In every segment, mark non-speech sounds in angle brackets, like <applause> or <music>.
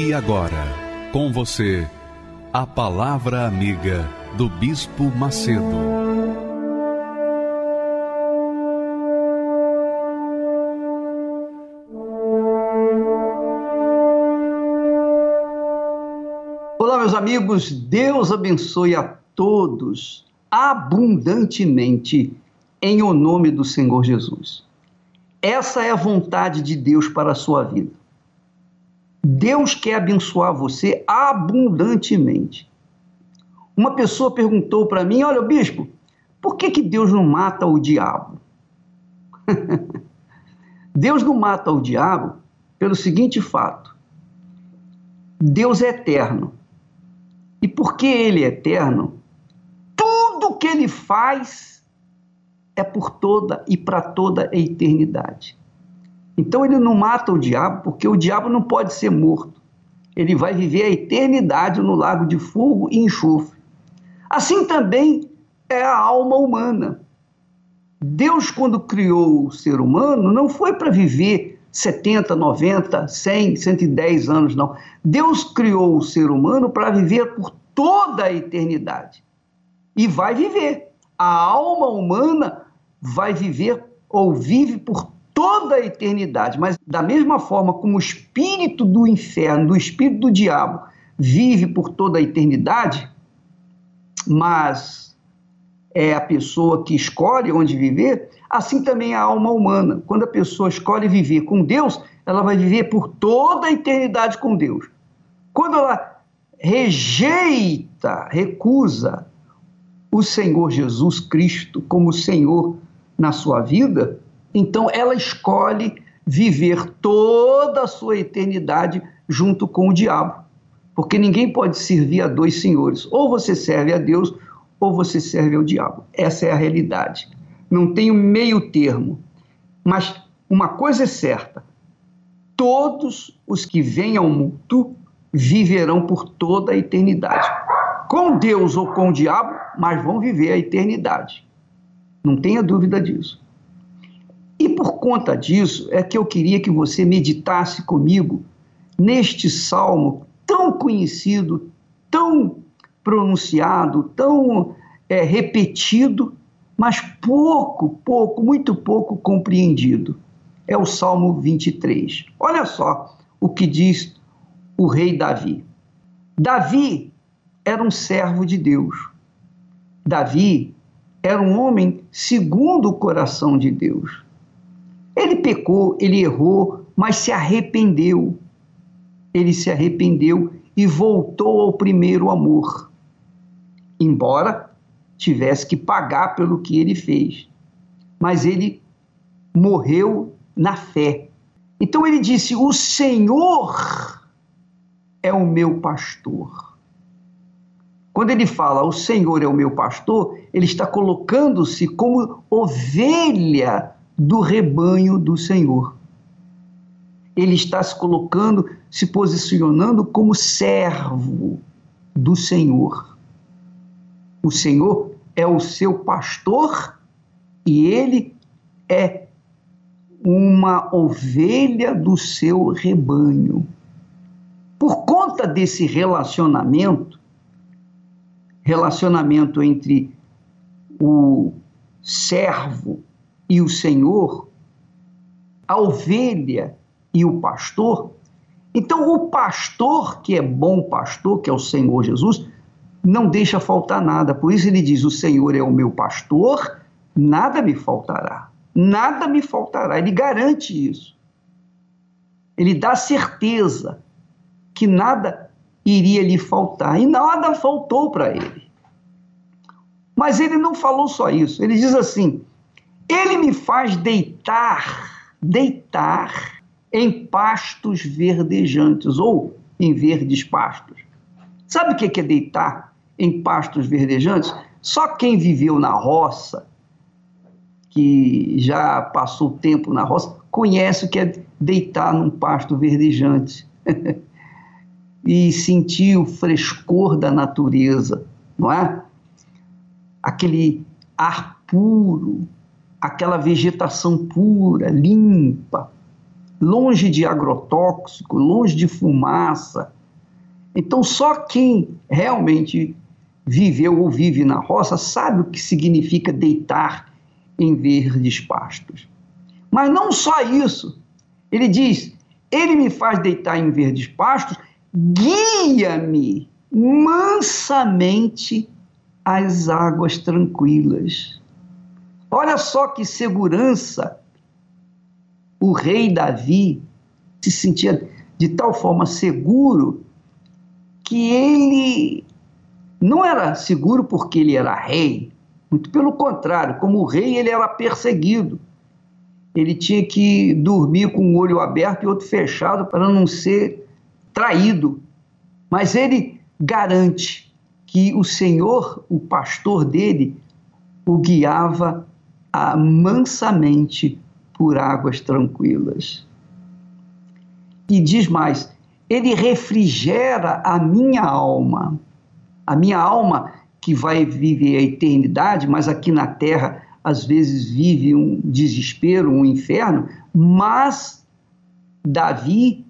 E agora, com você, a Palavra Amiga do Bispo Macedo. Olá, meus amigos, Deus abençoe a todos abundantemente em o nome do Senhor Jesus. Essa é a vontade de Deus para a sua vida. Deus quer abençoar você abundantemente. Uma pessoa perguntou para mim: Olha, bispo, por que, que Deus não mata o diabo? <laughs> Deus não mata o diabo pelo seguinte fato: Deus é eterno. E porque Ele é eterno, tudo que Ele faz é por toda e para toda a eternidade. Então ele não mata o diabo, porque o diabo não pode ser morto. Ele vai viver a eternidade no lago de fogo e enxofre. Assim também é a alma humana. Deus, quando criou o ser humano, não foi para viver 70, 90, 100, 110 anos, não. Deus criou o ser humano para viver por toda a eternidade. E vai viver. A alma humana vai viver ou vive por toda a eternidade. Mas da mesma forma como o espírito do inferno, do espírito do diabo, vive por toda a eternidade, mas é a pessoa que escolhe onde viver, assim também a alma humana. Quando a pessoa escolhe viver com Deus, ela vai viver por toda a eternidade com Deus. Quando ela rejeita, recusa o Senhor Jesus Cristo como Senhor na sua vida, então ela escolhe viver toda a sua eternidade junto com o diabo. Porque ninguém pode servir a dois senhores. Ou você serve a Deus ou você serve ao diabo. Essa é a realidade. Não tem um meio termo. Mas uma coisa é certa: todos os que vêm ao mundo viverão por toda a eternidade. Com Deus ou com o diabo, mas vão viver a eternidade. Não tenha dúvida disso. E por conta disso é que eu queria que você meditasse comigo neste salmo tão conhecido, tão pronunciado, tão é, repetido, mas pouco, pouco, muito pouco compreendido. É o Salmo 23. Olha só o que diz o rei Davi. Davi era um servo de Deus. Davi era um homem segundo o coração de Deus. Ele pecou, ele errou, mas se arrependeu. Ele se arrependeu e voltou ao primeiro amor. Embora tivesse que pagar pelo que ele fez. Mas ele morreu na fé. Então ele disse: O Senhor é o meu pastor. Quando ele fala o Senhor é o meu pastor, ele está colocando-se como ovelha do rebanho do Senhor. Ele está se colocando, se posicionando como servo do Senhor. O Senhor é o seu pastor e ele é uma ovelha do seu rebanho. Por conta desse relacionamento, relacionamento entre o servo e o Senhor, a ovelha e o pastor. Então, o pastor, que é bom pastor, que é o Senhor Jesus, não deixa faltar nada. Por isso ele diz: O Senhor é o meu pastor, nada me faltará. Nada me faltará. Ele garante isso. Ele dá certeza que nada iria lhe faltar. E nada faltou para ele. Mas ele não falou só isso. Ele diz assim: ele me faz deitar, deitar em pastos verdejantes ou em verdes pastos. Sabe o que é deitar em pastos verdejantes? Só quem viveu na roça, que já passou tempo na roça, conhece o que é deitar num pasto verdejante <laughs> e sentir o frescor da natureza, não é? Aquele ar puro, aquela vegetação pura, limpa, longe de agrotóxico, longe de fumaça. Então, só quem realmente viveu ou vive na roça sabe o que significa deitar em verdes pastos. Mas não só isso. Ele diz: Ele me faz deitar em verdes pastos, guia-me mansamente às águas tranquilas. Olha só que segurança o rei Davi se sentia de tal forma seguro que ele não era seguro porque ele era rei, muito pelo contrário, como rei ele era perseguido. Ele tinha que dormir com um olho aberto e outro fechado para não ser traído. Mas ele garante que o Senhor, o pastor dele, o guiava mansamente por águas tranquilas. E diz mais: ele refrigera a minha alma. A minha alma que vai viver a eternidade, mas aqui na terra às vezes vive um desespero, um inferno, mas Davi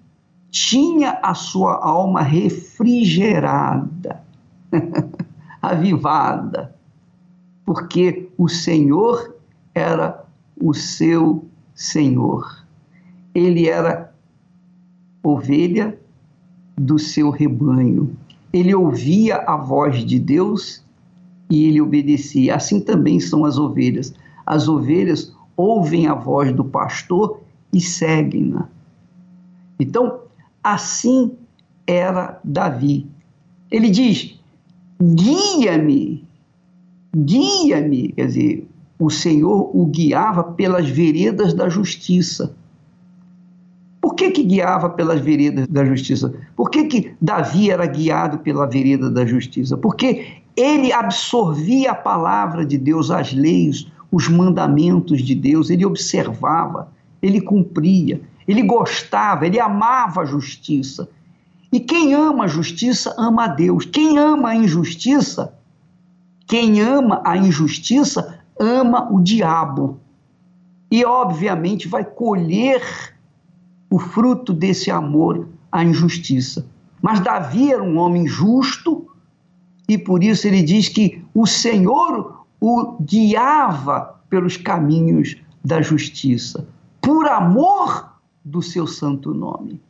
tinha a sua alma refrigerada, <laughs> avivada, porque o Senhor era o seu Senhor. Ele era ovelha do seu rebanho. Ele ouvia a voz de Deus e ele obedecia. Assim também são as ovelhas. As ovelhas ouvem a voz do pastor e seguem-na. Então, assim era Davi. Ele diz: guia-me, guia-me, quer dizer, o Senhor o guiava pelas veredas da justiça. Por que, que guiava pelas veredas da justiça? Por que, que Davi era guiado pela vereda da justiça? Porque ele absorvia a palavra de Deus, as leis, os mandamentos de Deus, ele observava, ele cumpria, ele gostava, ele amava a justiça. E quem ama a justiça ama a Deus. Quem ama a injustiça, quem ama a injustiça ama o diabo e, obviamente, vai colher o fruto desse amor à injustiça. Mas Davi era um homem justo e por isso ele diz que o Senhor o guiava pelos caminhos da justiça, por amor do seu santo nome.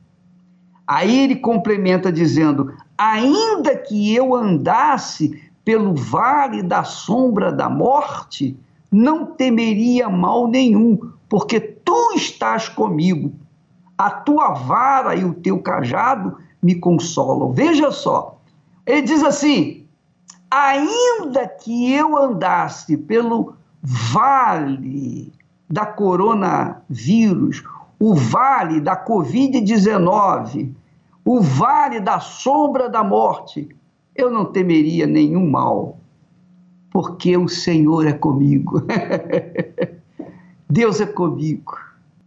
Aí ele complementa dizendo: ainda que eu andasse pelo vale da sombra da morte, não temeria mal nenhum, porque tu estás comigo. A tua vara e o teu cajado me consolam. Veja só, ele diz assim: ainda que eu andasse pelo vale da coronavírus, o vale da Covid-19, o vale da sombra da morte, eu não temeria nenhum mal, porque o Senhor é comigo. <laughs> Deus é comigo.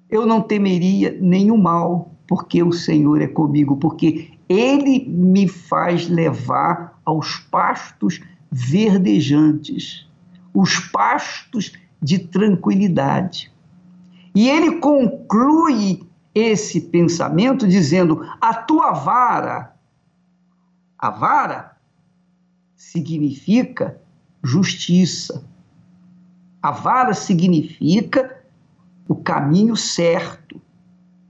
Eu não temeria nenhum mal, porque o Senhor é comigo, porque Ele me faz levar aos pastos verdejantes, os pastos de tranquilidade. E ele conclui esse pensamento dizendo: a tua vara, a vara significa justiça. A vara significa o caminho certo,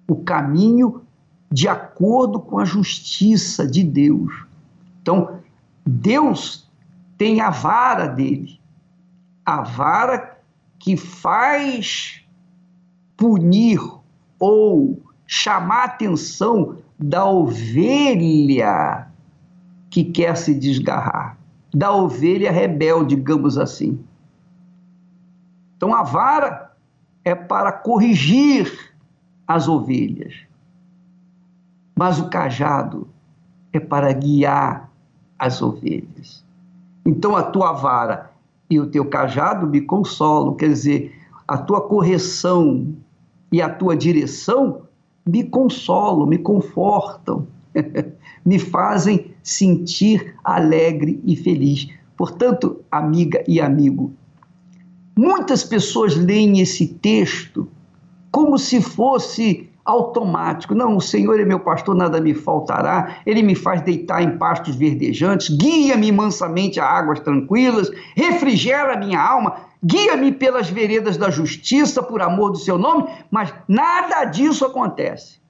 o caminho de acordo com a justiça de Deus. Então, Deus tem a vara dele, a vara que faz punir ou chamar a atenção da ovelha que quer se desgarrar da ovelha rebelde, digamos assim. Então a vara é para corrigir as ovelhas, mas o cajado é para guiar as ovelhas. Então a tua vara e o teu cajado me consolam, quer dizer, a tua correção e a tua direção me consolam, me confortam, <laughs> me fazem sentir alegre e feliz. Portanto, amiga e amigo, muitas pessoas leem esse texto como se fosse automático. Não, o Senhor é meu pastor, nada me faltará. Ele me faz deitar em pastos verdejantes, guia-me mansamente a águas tranquilas, refrigera minha alma, guia-me pelas veredas da justiça por amor do seu nome, mas nada disso acontece.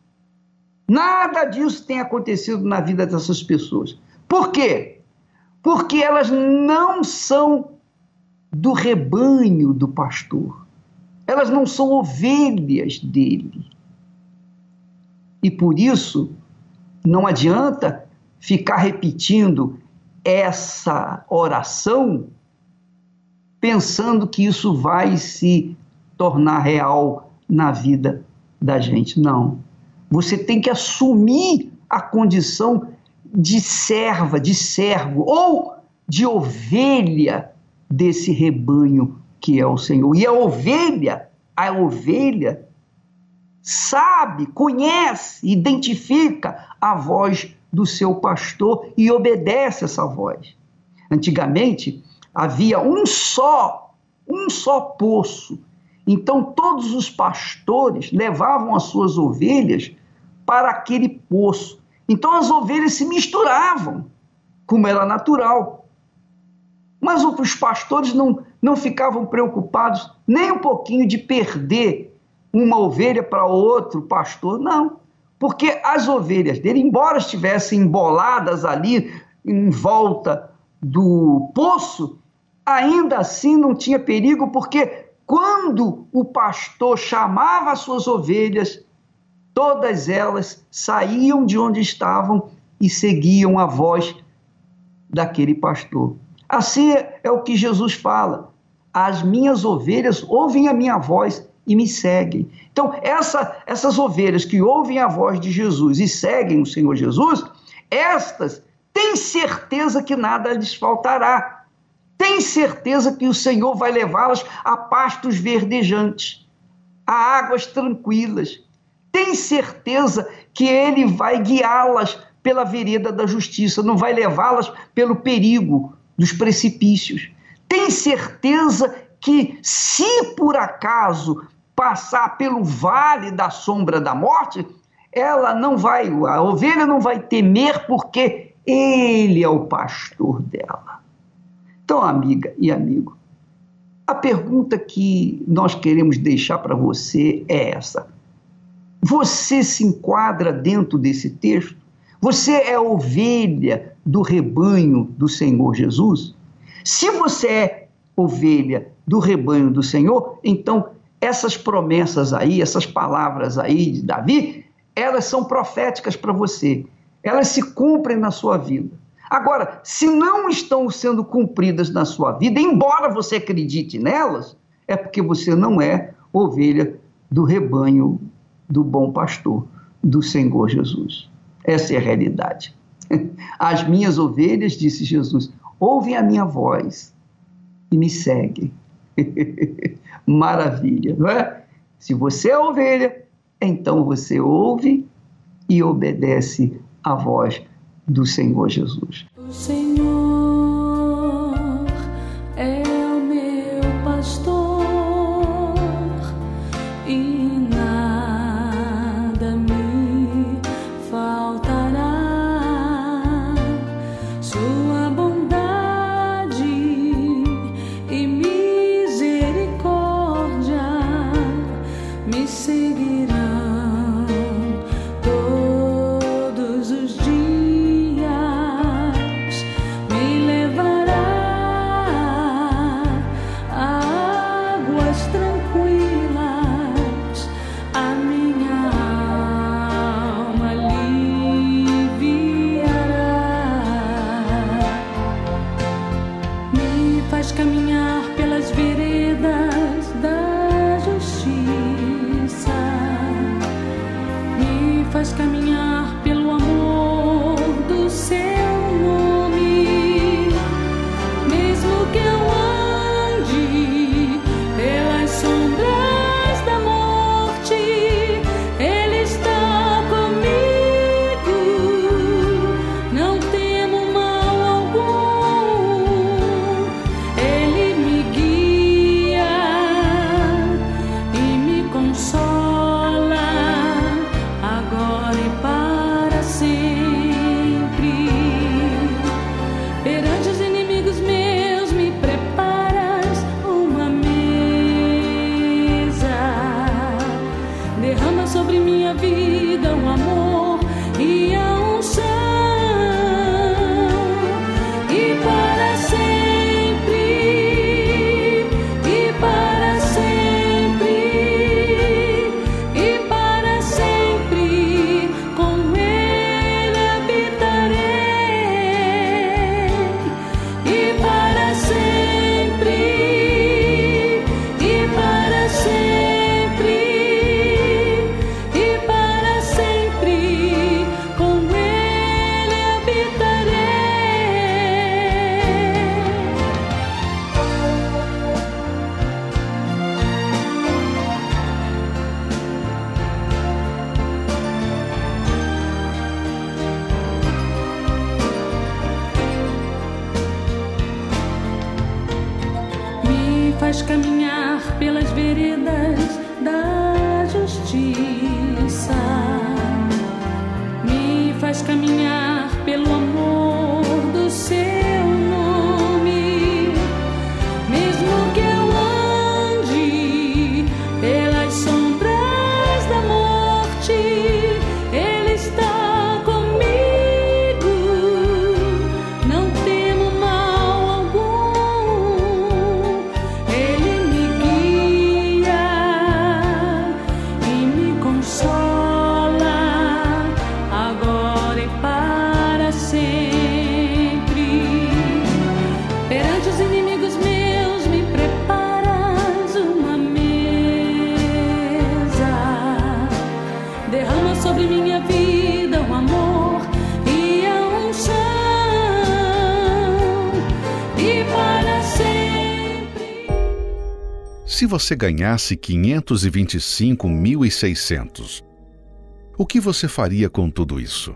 Nada disso tem acontecido na vida dessas pessoas. Por quê? Porque elas não são do rebanho do pastor. Elas não são ovelhas dele. E por isso, não adianta ficar repetindo essa oração pensando que isso vai se tornar real na vida da gente. Não. Você tem que assumir a condição de serva, de servo ou de ovelha desse rebanho que é o Senhor. E a ovelha, a ovelha sabe, conhece, identifica a voz do seu pastor e obedece essa voz. Antigamente havia um só, um só poço. Então todos os pastores levavam as suas ovelhas para aquele poço. Então as ovelhas se misturavam, como era natural. Mas os pastores não, não ficavam preocupados nem um pouquinho de perder uma ovelha para outro pastor, não. Porque as ovelhas dele, embora estivessem emboladas ali em volta do poço, ainda assim não tinha perigo, porque quando o pastor chamava as suas ovelhas, todas elas saíam de onde estavam e seguiam a voz daquele pastor. Assim é o que Jesus fala: as minhas ovelhas ouvem a minha voz e me seguem. Então, essa, essas ovelhas que ouvem a voz de Jesus e seguem o Senhor Jesus, estas têm certeza que nada lhes faltará. Têm certeza que o Senhor vai levá-las a pastos verdejantes, a águas tranquilas. Tem certeza que Ele vai guiá-las pela vereda da justiça, não vai levá-las pelo perigo dos precipícios. Tem certeza que, se por acaso passar pelo vale da sombra da morte, ela não vai, a ovelha não vai temer porque ele é o pastor dela. Então, amiga e amigo, a pergunta que nós queremos deixar para você é essa: você se enquadra dentro desse texto? Você é ovelha do rebanho do Senhor Jesus? Se você é ovelha do rebanho do Senhor, então essas promessas aí, essas palavras aí de Davi, elas são proféticas para você. Elas se cumprem na sua vida. Agora, se não estão sendo cumpridas na sua vida, embora você acredite nelas, é porque você não é ovelha do rebanho do bom pastor, do Senhor Jesus. Essa é a realidade. <laughs> As minhas ovelhas, disse Jesus, ouvem a minha voz e me seguem. <laughs> Maravilha, não é? Se você é ovelha, então você ouve e obedece à voz do Senhor Jesus. O Senhor pelas veredas da justiça, me faz caminhar você ganhasse 525.600, o que você faria com tudo isso?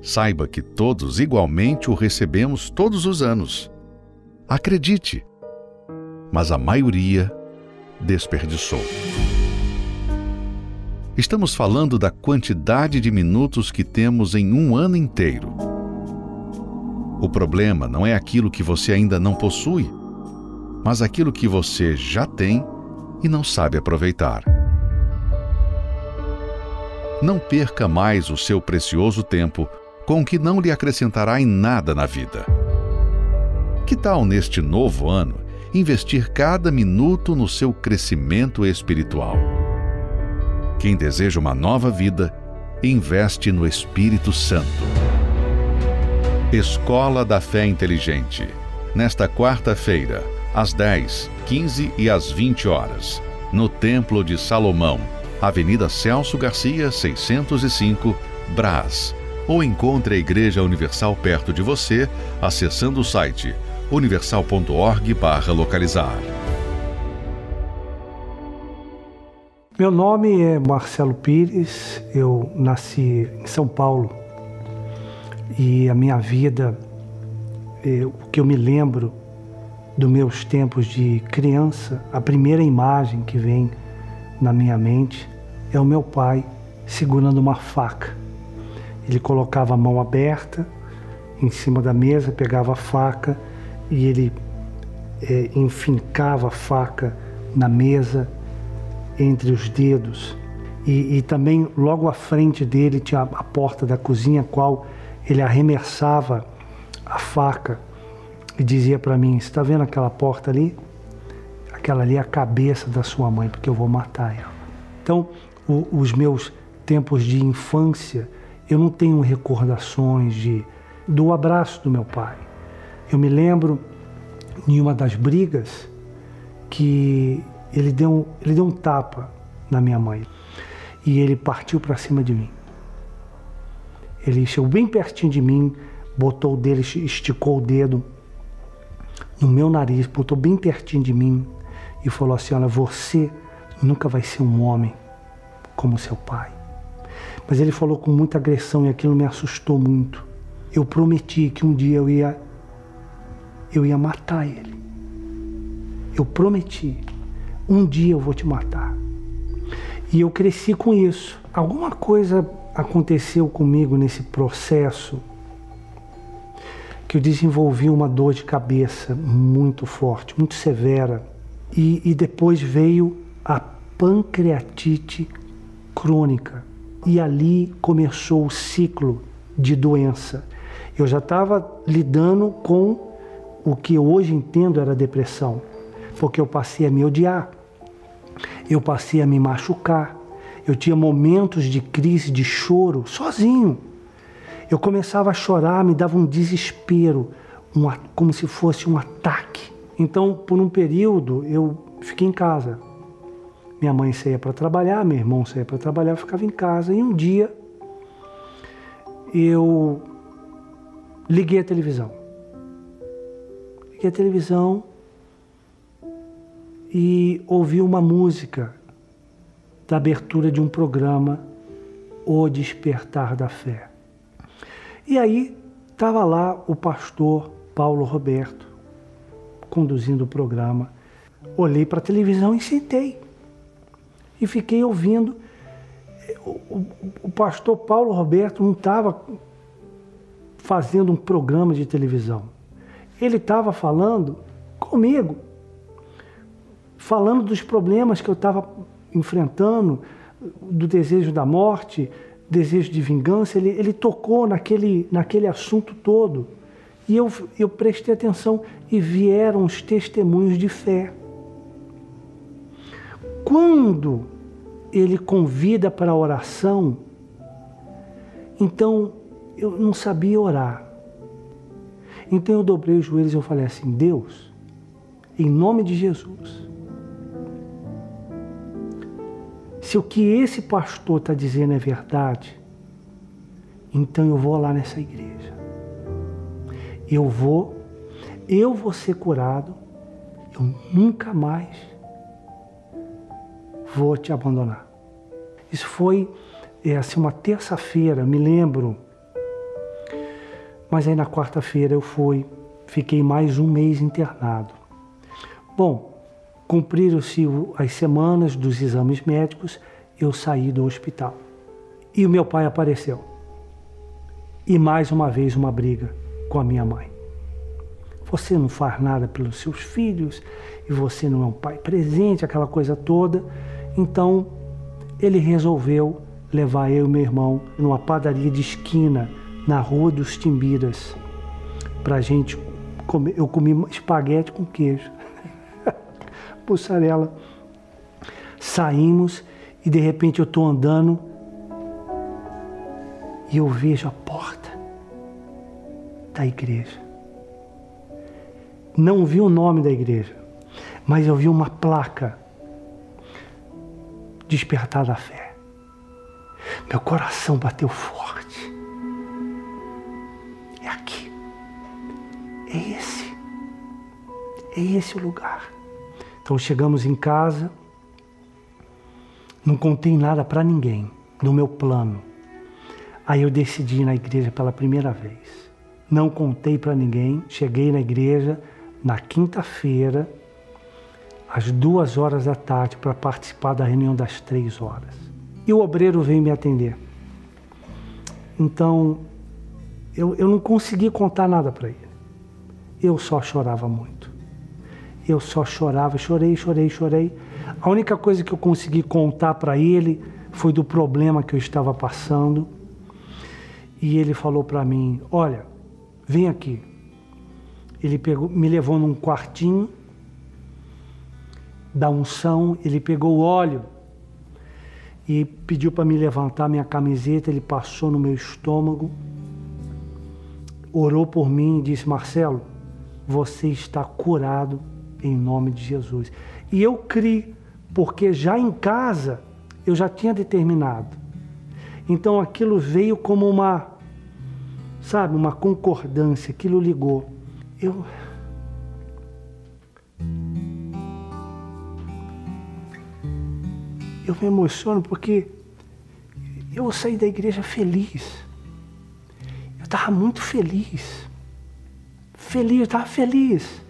Saiba que todos igualmente o recebemos todos os anos. Acredite. Mas a maioria desperdiçou. Estamos falando da quantidade de minutos que temos em um ano inteiro. O problema não é aquilo que você ainda não possui, mas aquilo que você já tem e não sabe aproveitar. Não perca mais o seu precioso tempo com o que não lhe acrescentará em nada na vida. Que tal neste novo ano investir cada minuto no seu crescimento espiritual? Quem deseja uma nova vida, investe no Espírito Santo. Escola da Fé Inteligente. Nesta quarta-feira, às 10, 15 e às 20 horas, no Templo de Salomão, Avenida Celso Garcia, 605, Brás. Ou encontre a Igreja Universal perto de você acessando o site universal.org/localizar. Meu nome é Marcelo Pires, eu nasci em São Paulo e a minha vida, eh, o que eu me lembro dos meus tempos de criança, a primeira imagem que vem na minha mente é o meu pai segurando uma faca. Ele colocava a mão aberta em cima da mesa, pegava a faca e ele eh, enfincava a faca na mesa entre os dedos. E, e também logo à frente dele tinha a porta da cozinha, qual ele arremessava a faca e dizia para mim: Está vendo aquela porta ali? Aquela ali é a cabeça da sua mãe, porque eu vou matar ela. Então, o, os meus tempos de infância, eu não tenho recordações de, do abraço do meu pai. Eu me lembro em uma das brigas que ele deu, ele deu um tapa na minha mãe e ele partiu para cima de mim. Ele chegou bem pertinho de mim, botou o dedo, esticou o dedo no meu nariz, botou bem pertinho de mim e falou assim: Olha, você nunca vai ser um homem como seu pai. Mas ele falou com muita agressão e aquilo me assustou muito. Eu prometi que um dia eu ia eu ia matar ele. Eu prometi. Um dia eu vou te matar. E eu cresci com isso. Alguma coisa aconteceu comigo nesse processo que eu desenvolvi uma dor de cabeça muito forte, muito severa. E, e depois veio a pancreatite crônica. E ali começou o ciclo de doença. Eu já estava lidando com o que hoje entendo era depressão, porque eu passei a me odiar, eu passei a me machucar, eu tinha momentos de crise, de choro, sozinho. Eu começava a chorar, me dava um desespero, um, como se fosse um ataque. Então, por um período, eu fiquei em casa. Minha mãe saía para trabalhar, meu irmão saía para trabalhar, eu ficava em casa. E um dia, eu liguei a televisão. Liguei a televisão e ouvi uma música da abertura de um programa, O Despertar da Fé. E aí estava lá o pastor Paulo Roberto conduzindo o programa. Olhei para a televisão e sentei. E fiquei ouvindo. O, o, o pastor Paulo Roberto não estava fazendo um programa de televisão. Ele estava falando comigo, falando dos problemas que eu estava enfrentando, do desejo da morte, desejo de vingança. Ele, ele tocou naquele, naquele assunto todo. E eu, eu prestei atenção e vieram os testemunhos de fé. Quando ele convida para a oração, então eu não sabia orar. Então eu dobrei os joelhos e eu falei assim: Deus, em nome de Jesus, se o que esse pastor está dizendo é verdade, então eu vou lá nessa igreja. Eu vou, eu vou ser curado, eu nunca mais vou te abandonar. Isso foi é, assim, uma terça-feira, me lembro mas aí na quarta-feira eu fui, fiquei mais um mês internado. Bom, cumpriram-se as semanas dos exames médicos, eu saí do hospital. E o meu pai apareceu. E mais uma vez uma briga com a minha mãe. Você não faz nada pelos seus filhos e você não é um pai presente, aquela coisa toda. Então ele resolveu levar eu e meu irmão numa padaria de esquina na Rua dos Timbiras para gente comer. Eu comi espaguete com queijo, mussarela. Saímos e de repente eu estou andando e eu vejo a porta da igreja. Não vi o nome da igreja, mas eu vi uma placa despertar da fé. Meu coração bateu forte. É esse. É esse o lugar. Então chegamos em casa, não contei nada para ninguém no meu plano. Aí eu decidi ir na igreja pela primeira vez. Não contei para ninguém. Cheguei na igreja na quinta-feira, às duas horas da tarde, para participar da reunião das três horas. E o obreiro veio me atender. Então, eu, eu não consegui contar nada para ele. Eu só chorava muito. Eu só chorava, chorei, chorei, chorei. A única coisa que eu consegui contar para ele foi do problema que eu estava passando. E ele falou para mim: Olha, vem aqui. Ele pegou, me levou num quartinho da unção, ele pegou o óleo e pediu para me levantar minha camiseta, ele passou no meu estômago, orou por mim e disse: Marcelo, você está curado em nome de Jesus. E eu criei, porque já em casa eu já tinha determinado. Então aquilo veio como uma, sabe, uma concordância, aquilo ligou. Eu. Eu me emociono porque eu saí da igreja feliz. Eu estava muito feliz feliz, estava feliz.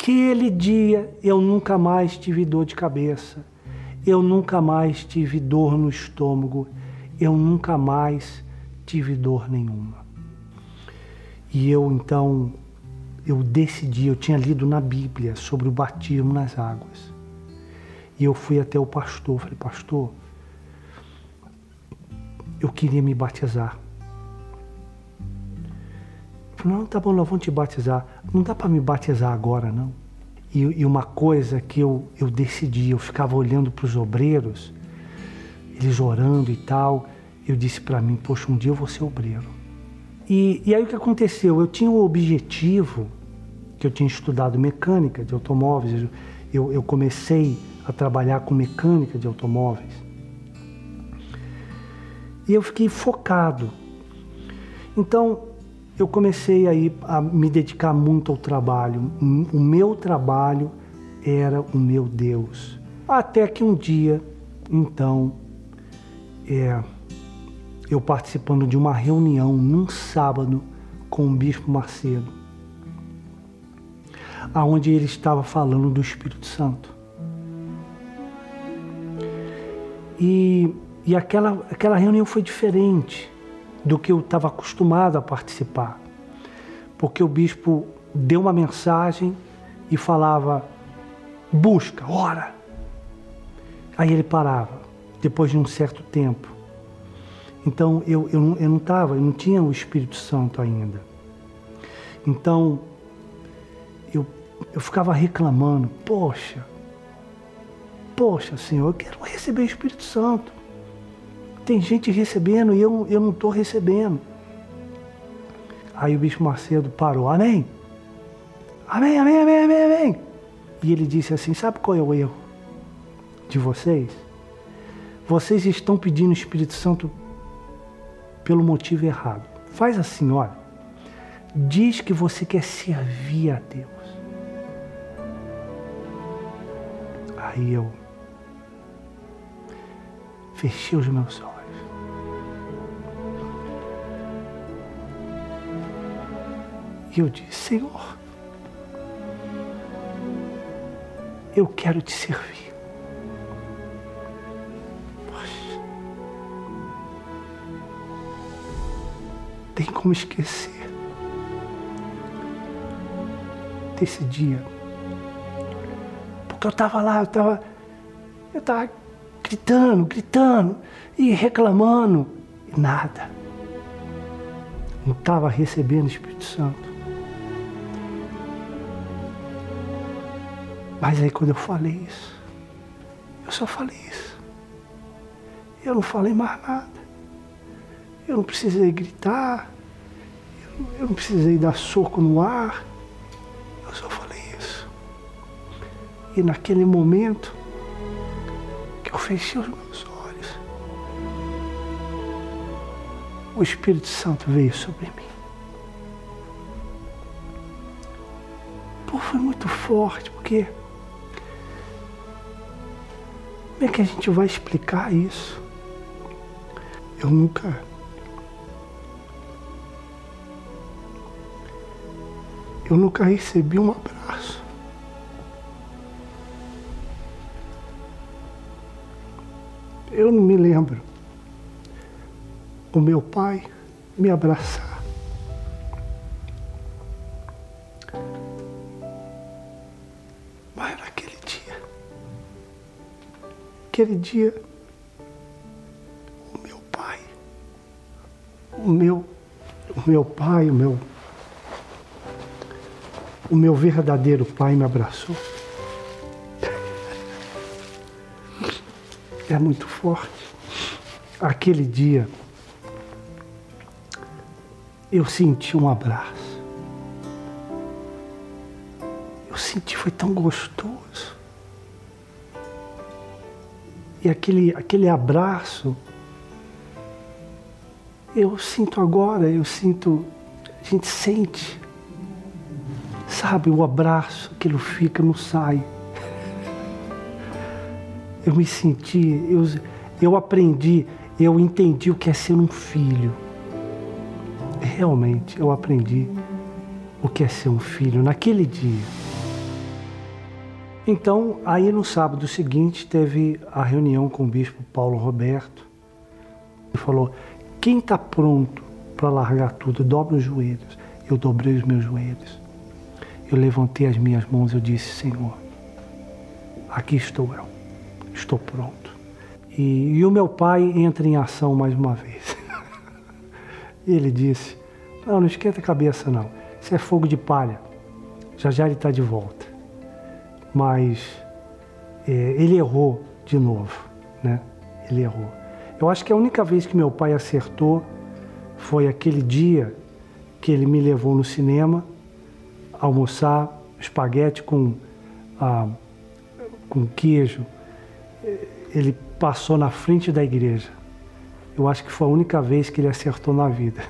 Daquele dia eu nunca mais tive dor de cabeça, eu nunca mais tive dor no estômago, eu nunca mais tive dor nenhuma. E eu então, eu decidi, eu tinha lido na Bíblia sobre o batismo nas águas. E eu fui até o pastor, falei, pastor, eu queria me batizar. Falei, não, tá bom, nós vamos te batizar. Não dá para me batizar agora, não. E, e, uma coisa que eu, eu decidi, eu ficava olhando para os obreiros, eles orando e tal. Eu disse para mim, poxa, um dia eu vou ser obreiro. E, e aí o que aconteceu? Eu tinha o um objetivo, que eu tinha estudado mecânica de automóveis, eu, eu comecei a trabalhar com mecânica de automóveis. E eu fiquei focado. Então, eu comecei aí a me dedicar muito ao trabalho. O meu trabalho era o meu Deus. Até que um dia, então, é, eu participando de uma reunião num sábado com o Bispo Macedo. aonde ele estava falando do Espírito Santo. E, e aquela, aquela reunião foi diferente do que eu estava acostumado a participar, porque o bispo deu uma mensagem e falava: busca, ora. Aí ele parava, depois de um certo tempo. Então eu, eu, eu não estava, eu não tinha o Espírito Santo ainda. Então eu, eu ficava reclamando: poxa, poxa, Senhor, eu quero receber o Espírito Santo. Tem gente recebendo e eu, eu não estou recebendo. Aí o Bispo Macedo parou: Amém. Amém, amém, amém, amém, amém. E ele disse assim: Sabe qual é o erro de vocês? Vocês estão pedindo o Espírito Santo pelo motivo errado. Faz assim, olha. Diz que você quer servir a Deus. Aí eu fechei os meus olhos. E eu disse: Senhor, eu quero te servir. Poxa, tem como esquecer desse dia. Porque eu estava lá, eu estava eu tava gritando, gritando e reclamando. E nada. Não estava recebendo o Espírito Santo. Mas aí quando eu falei isso, eu só falei isso. Eu não falei mais nada. Eu não precisei gritar. Eu não precisei dar soco no ar. Eu só falei isso. E naquele momento que eu fechei os meus olhos, o Espírito Santo veio sobre mim. Pô, foi muito forte, porque como é que a gente vai explicar isso? Eu nunca. Eu nunca recebi um abraço. Eu não me lembro o meu pai me abraçar. Aquele dia, o meu pai, o meu, o meu pai, o meu, o meu verdadeiro pai me abraçou. É muito forte. Aquele dia, eu senti um abraço. Eu senti, foi tão gostoso. E aquele, aquele abraço, eu sinto agora, eu sinto, a gente sente, sabe, o abraço, aquilo fica, não sai. <laughs> Eu me senti, eu, eu aprendi, eu entendi o que é ser um filho. Realmente, eu aprendi o que é ser um filho naquele dia. Então, aí no sábado seguinte, teve a reunião com o bispo Paulo Roberto. Ele falou: quem está pronto para largar tudo, dobra os joelhos. Eu dobrei os meus joelhos. Eu levantei as minhas mãos, eu disse: Senhor, aqui estou eu, estou pronto. E, e o meu pai entra em ação mais uma vez. <laughs> ele disse: Não, não esquenta a cabeça, não. Isso é fogo de palha. Já já ele está de volta mas é, ele errou de novo, né? Ele errou. Eu acho que a única vez que meu pai acertou foi aquele dia que ele me levou no cinema almoçar espaguete com, ah, com queijo. Ele passou na frente da igreja. Eu acho que foi a única vez que ele acertou na vida.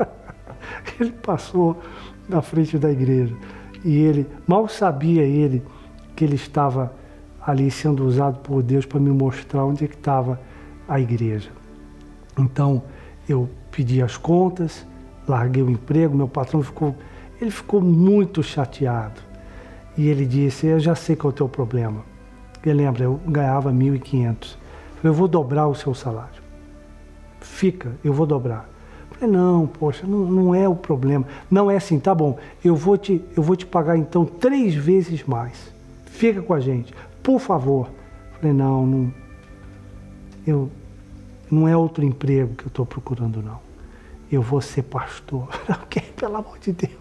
<laughs> ele passou na frente da igreja. E ele, mal sabia ele que ele estava ali sendo usado por Deus para me mostrar onde é que estava a igreja. Então eu pedi as contas, larguei o emprego, meu patrão ficou, ele ficou muito chateado, E ele disse: Eu já sei qual é o teu problema. Ele lembra, eu ganhava 1.500. Eu vou dobrar o seu salário. Fica, eu vou dobrar. Falei, não, poxa, não, não é o problema. Não é assim, tá bom, eu vou, te, eu vou te pagar então três vezes mais. Fica com a gente, por favor. Falei, não, não, eu, não é outro emprego que eu estou procurando, não. Eu vou ser pastor. <laughs> ok, pelo amor de Deus.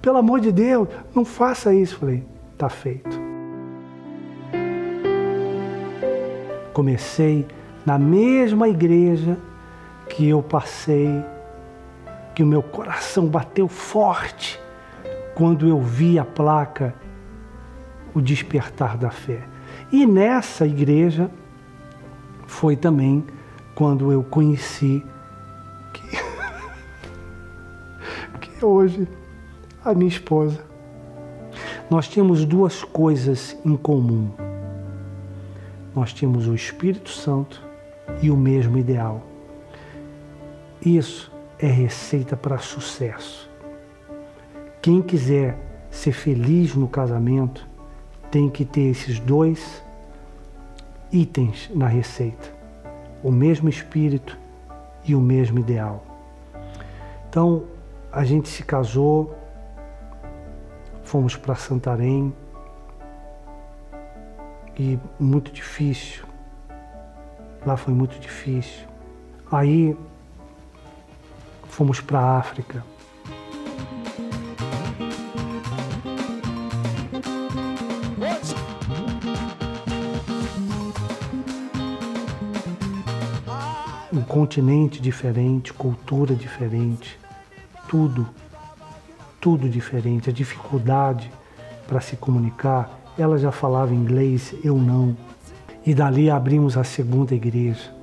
Pelo amor de Deus, não faça isso. Falei, tá feito. Comecei na mesma igreja que eu passei, que o meu coração bateu forte quando eu vi a placa O Despertar da Fé. E nessa igreja foi também quando eu conheci que, <laughs> que hoje a minha esposa. Nós tínhamos duas coisas em comum. Nós tínhamos o Espírito Santo e o mesmo ideal. Isso é receita para sucesso. Quem quiser ser feliz no casamento tem que ter esses dois itens na receita: o mesmo espírito e o mesmo ideal. Então, a gente se casou fomos para Santarém e muito difícil. Lá foi muito difícil. Aí fomos para a África. Um continente diferente, cultura diferente, tudo tudo diferente, a dificuldade para se comunicar. Ela já falava inglês, eu não. E dali abrimos a segunda igreja.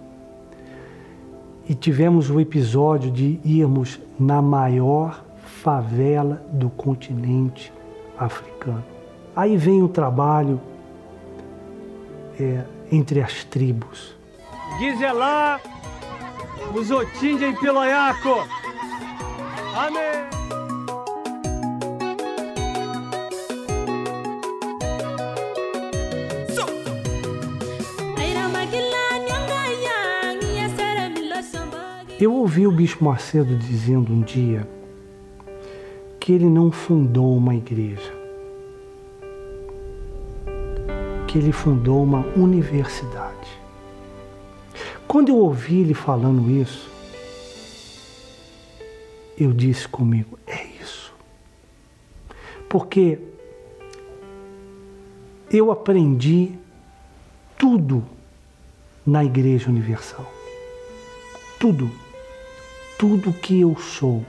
E tivemos o episódio de irmos na maior favela do continente africano. Aí vem o trabalho é, entre as tribos. Gizelá, Muzotinja e Piloiaco. Amém. Eu ouvi o Bispo Macedo dizendo um dia que ele não fundou uma igreja, que ele fundou uma universidade. Quando eu ouvi ele falando isso, eu disse comigo: é isso. Porque eu aprendi tudo na Igreja Universal. Tudo tudo que eu sou,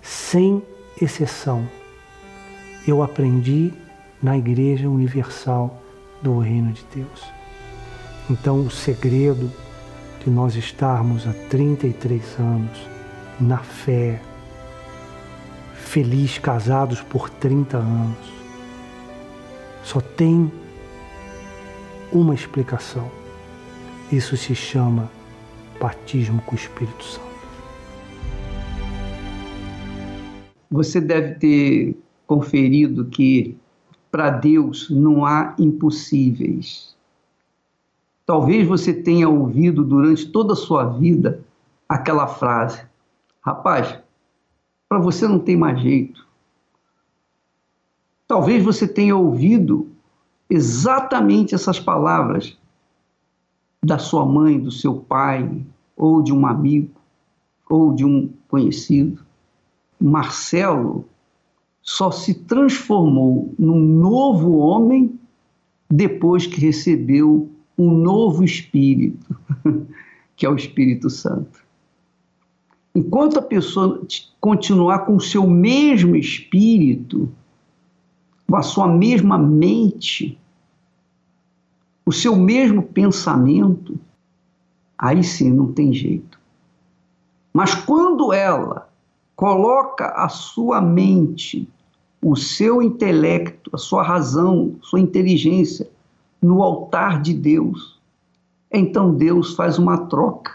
sem exceção, eu aprendi na Igreja Universal do Reino de Deus. Então, o segredo de nós estarmos há 33 anos na fé, feliz casados por 30 anos, só tem uma explicação. Isso se chama batismo com o Espírito Santo. Você deve ter conferido que para Deus não há impossíveis. Talvez você tenha ouvido durante toda a sua vida aquela frase: rapaz, para você não tem mais jeito. Talvez você tenha ouvido exatamente essas palavras da sua mãe, do seu pai, ou de um amigo, ou de um conhecido. Marcelo só se transformou num novo homem depois que recebeu um novo espírito, <laughs> que é o Espírito Santo. Enquanto a pessoa continuar com o seu mesmo espírito, com a sua mesma mente, o seu mesmo pensamento, aí sim não tem jeito. Mas quando ela coloca a sua mente, o seu intelecto, a sua razão, sua inteligência no altar de Deus, então Deus faz uma troca.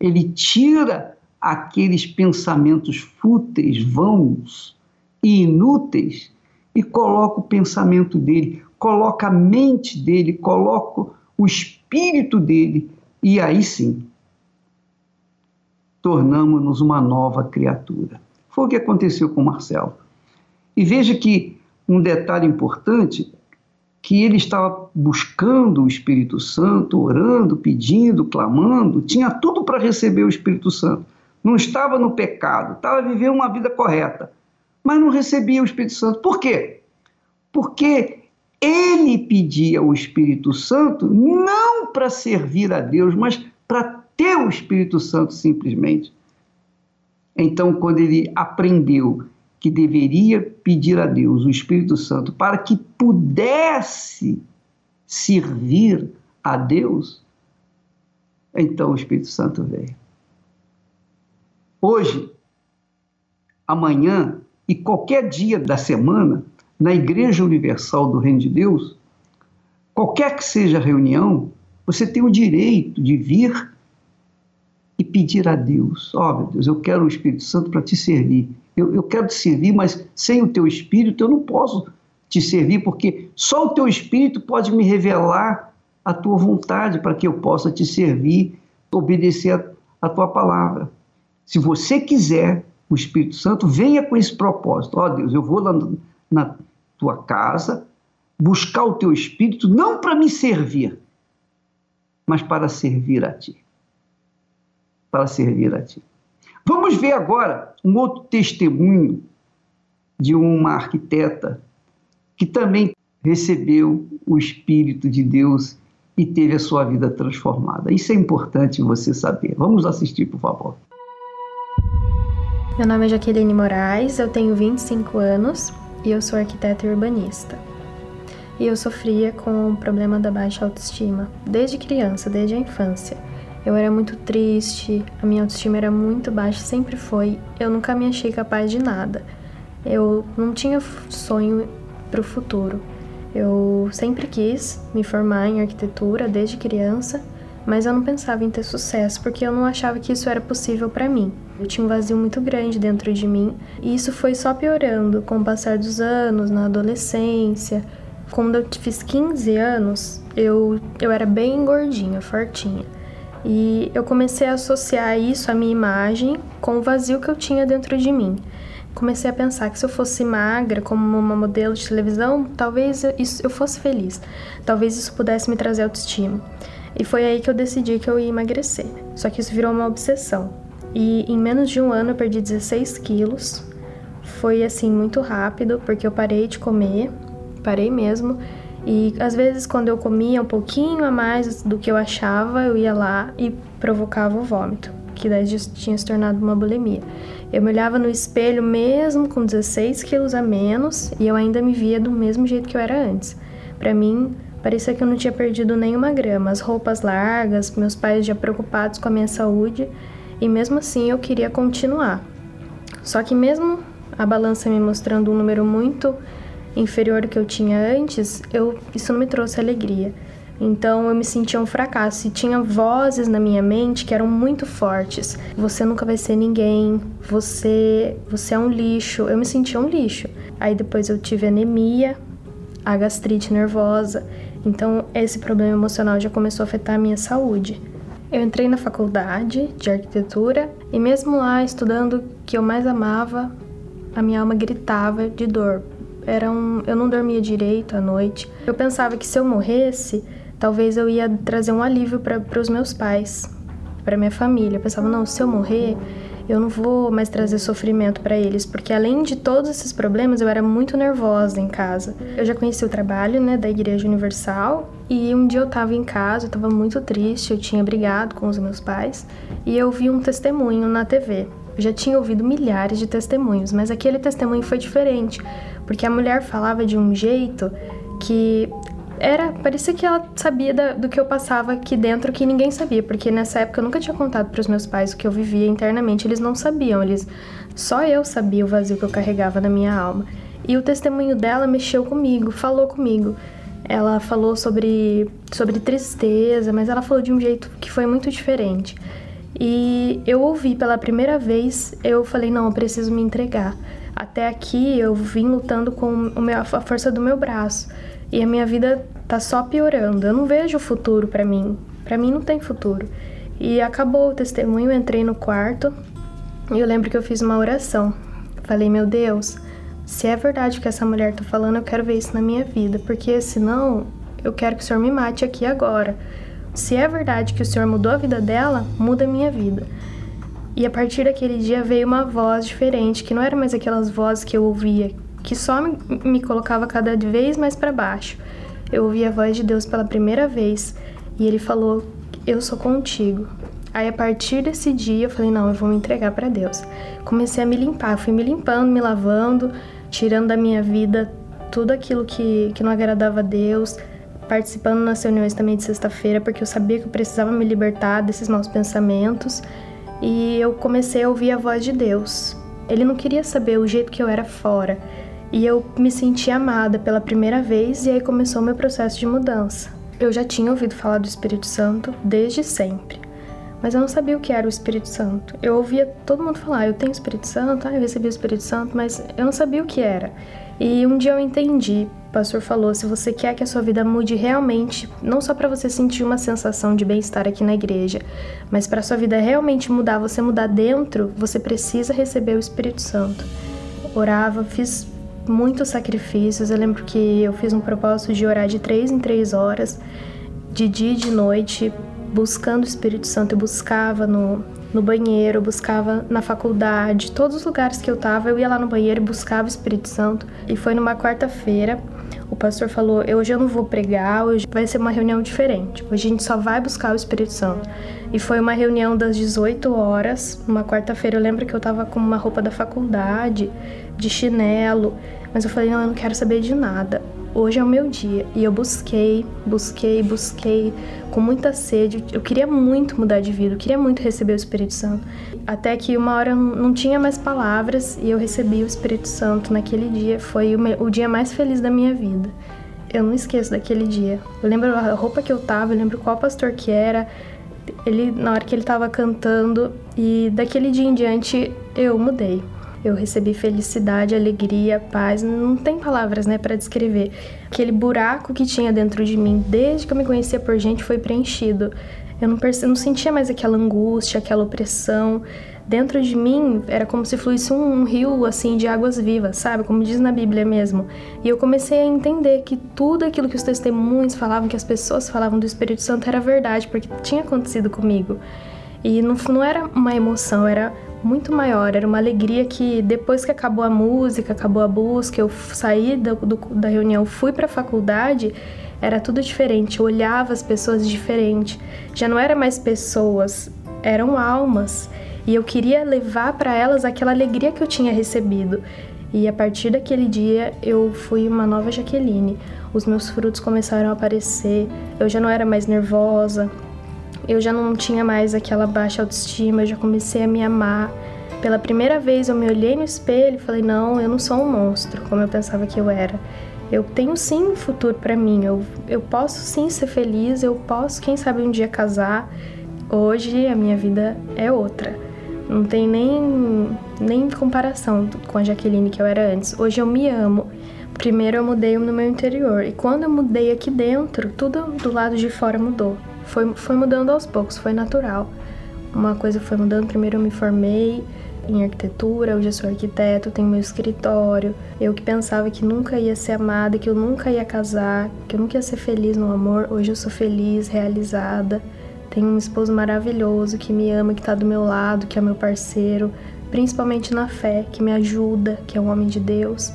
Ele tira aqueles pensamentos fúteis, vãos e inúteis e coloca o pensamento dele, coloca a mente dele, coloca o espírito dele, e aí sim tornamos-nos uma nova criatura. Foi o que aconteceu com Marcelo. E veja que um detalhe importante que ele estava buscando o Espírito Santo, orando, pedindo, clamando, tinha tudo para receber o Espírito Santo. Não estava no pecado, estava vivendo uma vida correta, mas não recebia o Espírito Santo. Por quê? Porque ele pedia o Espírito Santo não para servir a Deus, mas para ter o Espírito Santo simplesmente. Então, quando ele aprendeu que deveria pedir a Deus o Espírito Santo para que pudesse servir a Deus, então o Espírito Santo veio. Hoje, amanhã e qualquer dia da semana, na Igreja Universal do Reino de Deus, qualquer que seja a reunião, você tem o direito de vir e pedir a Deus: Ó, oh, meu Deus, eu quero o Espírito Santo para te servir. Eu, eu quero te servir, mas sem o teu Espírito eu não posso te servir, porque só o teu Espírito pode me revelar a tua vontade para que eu possa te servir, obedecer a, a tua palavra. Se você quiser o Espírito Santo, venha com esse propósito. Ó oh, Deus, eu vou lá na tua casa buscar o teu Espírito, não para me servir, mas para servir a ti para servir a ti. Vamos ver agora um outro testemunho de uma arquiteta que também recebeu o Espírito de Deus e teve a sua vida transformada. Isso é importante você saber. Vamos assistir, por favor. Meu nome é Jaqueline Moraes, eu tenho 25 anos e eu sou arquiteta e urbanista. E eu sofria com o problema da baixa autoestima desde criança, desde a infância. Eu era muito triste, a minha autoestima era muito baixa, sempre foi. Eu nunca me achei capaz de nada. Eu não tinha sonho para o futuro. Eu sempre quis me formar em arquitetura desde criança, mas eu não pensava em ter sucesso porque eu não achava que isso era possível para mim. Eu tinha um vazio muito grande dentro de mim e isso foi só piorando com o passar dos anos, na adolescência. Quando eu fiz 15 anos, eu, eu era bem gordinha, fortinha. E eu comecei a associar isso, a minha imagem, com o vazio que eu tinha dentro de mim. Comecei a pensar que se eu fosse magra, como uma modelo de televisão, talvez eu, isso, eu fosse feliz. Talvez isso pudesse me trazer autoestima. E foi aí que eu decidi que eu ia emagrecer. Só que isso virou uma obsessão. E em menos de um ano eu perdi 16 quilos. Foi assim muito rápido, porque eu parei de comer, parei mesmo. E às vezes, quando eu comia um pouquinho a mais do que eu achava, eu ia lá e provocava o vômito, que daí tinha se tornado uma bulimia. Eu me olhava no espelho mesmo com 16 quilos a menos e eu ainda me via do mesmo jeito que eu era antes. Para mim, parecia que eu não tinha perdido nenhuma grama. As roupas largas, meus pais já preocupados com a minha saúde e mesmo assim eu queria continuar. Só que mesmo a balança me mostrando um número muito inferior que eu tinha antes, eu, isso não me trouxe alegria. Então eu me sentia um fracasso e tinha vozes na minha mente que eram muito fortes. Você nunca vai ser ninguém, você, você é um lixo. Eu me sentia um lixo. Aí depois eu tive anemia, a gastrite nervosa. Então esse problema emocional já começou a afetar a minha saúde. Eu entrei na faculdade de arquitetura e mesmo lá estudando o que eu mais amava, a minha alma gritava de dor, era um, eu não dormia direito à noite. Eu pensava que se eu morresse, talvez eu ia trazer um alívio para os meus pais, para minha família. Eu pensava, não, se eu morrer, eu não vou mais trazer sofrimento para eles, porque além de todos esses problemas, eu era muito nervosa em casa. Eu já conheci o trabalho, né, da Igreja Universal, e um dia eu estava em casa, eu estava muito triste, eu tinha brigado com os meus pais, e eu vi um testemunho na TV. Eu já tinha ouvido milhares de testemunhos, mas aquele testemunho foi diferente, porque a mulher falava de um jeito que era parecia que ela sabia da, do que eu passava aqui dentro que ninguém sabia, porque nessa época eu nunca tinha contado para os meus pais o que eu vivia internamente, eles não sabiam, eles só eu sabia o vazio que eu carregava na minha alma. E o testemunho dela mexeu comigo, falou comigo. Ela falou sobre sobre tristeza, mas ela falou de um jeito que foi muito diferente. E eu ouvi pela primeira vez, eu falei, não, eu preciso me entregar. Até aqui eu vim lutando com meu, a força do meu braço e a minha vida tá só piorando. Eu não vejo futuro para mim. Para mim não tem futuro. E acabou o testemunho, entrei no quarto e eu lembro que eu fiz uma oração. Falei, meu Deus, se é verdade o que essa mulher tá falando, eu quero ver isso na minha vida, porque senão eu quero que o Senhor me mate aqui agora. Se é verdade que o Senhor mudou a vida dela, muda a minha vida. E a partir daquele dia veio uma voz diferente, que não era mais aquelas vozes que eu ouvia, que só me, me colocava cada vez mais para baixo. Eu ouvi a voz de Deus pela primeira vez e ele falou: Eu sou contigo. Aí a partir desse dia eu falei: Não, eu vou me entregar para Deus. Comecei a me limpar, fui me limpando, me lavando, tirando da minha vida tudo aquilo que, que não agradava a Deus, participando nas reuniões também de sexta-feira, porque eu sabia que eu precisava me libertar desses maus pensamentos e eu comecei a ouvir a voz de Deus. Ele não queria saber o jeito que eu era fora. E eu me senti amada pela primeira vez e aí começou o meu processo de mudança. Eu já tinha ouvido falar do Espírito Santo desde sempre, mas eu não sabia o que era o Espírito Santo. Eu ouvia todo mundo falar, eu tenho Espírito Santo, ah, eu recebi o Espírito Santo, mas eu não sabia o que era. E um dia eu entendi, o pastor falou, se você quer que a sua vida mude realmente, não só para você sentir uma sensação de bem-estar aqui na igreja, mas para sua vida realmente mudar, você mudar dentro, você precisa receber o Espírito Santo. Orava, fiz muitos sacrifícios. Eu lembro que eu fiz um propósito de orar de três em três horas, de dia e de noite, buscando o Espírito Santo. Eu buscava no, no banheiro, buscava na faculdade, todos os lugares que eu tava, eu ia lá no banheiro e buscava o Espírito Santo. E foi numa quarta-feira, o pastor falou: Hoje eu não vou pregar, hoje vai ser uma reunião diferente. Hoje a gente só vai buscar o Espírito Santo. E foi uma reunião das 18 horas, uma quarta-feira. Eu lembro que eu tava com uma roupa da faculdade, de chinelo, mas eu falei: Não, eu não quero saber de nada hoje é o meu dia. E eu busquei, busquei, busquei com muita sede. Eu queria muito mudar de vida, eu queria muito receber o Espírito Santo. Até que uma hora não tinha mais palavras e eu recebi o Espírito Santo naquele dia. Foi o, o dia mais feliz da minha vida. Eu não esqueço daquele dia. Eu lembro a roupa que eu tava, eu lembro qual pastor que era. Ele na hora que ele tava cantando e daquele dia em diante eu mudei. Eu recebi felicidade, alegria, paz, não tem palavras, né, para descrever. Aquele buraco que tinha dentro de mim, desde que eu me conhecia por gente, foi preenchido. Eu não, perce... não sentia mais aquela angústia, aquela opressão. Dentro de mim era como se fluísse um, um rio assim de águas vivas, sabe? Como diz na Bíblia mesmo. E eu comecei a entender que tudo aquilo que os testemunhos falavam, que as pessoas falavam do Espírito Santo era verdade, porque tinha acontecido comigo. E não, não era uma emoção, era muito maior. Era uma alegria que depois que acabou a música, acabou a busca, eu saí do, do, da reunião, fui para a faculdade, era tudo diferente. Eu olhava as pessoas diferente. Já não era mais pessoas, eram almas. E eu queria levar para elas aquela alegria que eu tinha recebido. E a partir daquele dia eu fui uma nova Jaqueline. Os meus frutos começaram a aparecer. Eu já não era mais nervosa, eu já não tinha mais aquela baixa autoestima, eu já comecei a me amar. Pela primeira vez eu me olhei no espelho e falei: não, eu não sou um monstro, como eu pensava que eu era. Eu tenho sim um futuro para mim, eu, eu posso sim ser feliz, eu posso, quem sabe, um dia casar. Hoje a minha vida é outra. Não tem nem, nem comparação com a Jaqueline que eu era antes. Hoje eu me amo. Primeiro eu mudei no meu interior e quando eu mudei aqui dentro, tudo do lado de fora mudou foi, foi mudando aos poucos, foi natural. Uma coisa foi mudando, primeiro eu me formei em arquitetura, hoje eu sou arquiteto, tenho meu escritório. Eu que pensava que nunca ia ser amada, que eu nunca ia casar, que eu nunca ia ser feliz no amor, hoje eu sou feliz, realizada. Tenho um esposo maravilhoso que me ama, que tá do meu lado, que é meu parceiro, principalmente na fé, que me ajuda, que é um homem de Deus.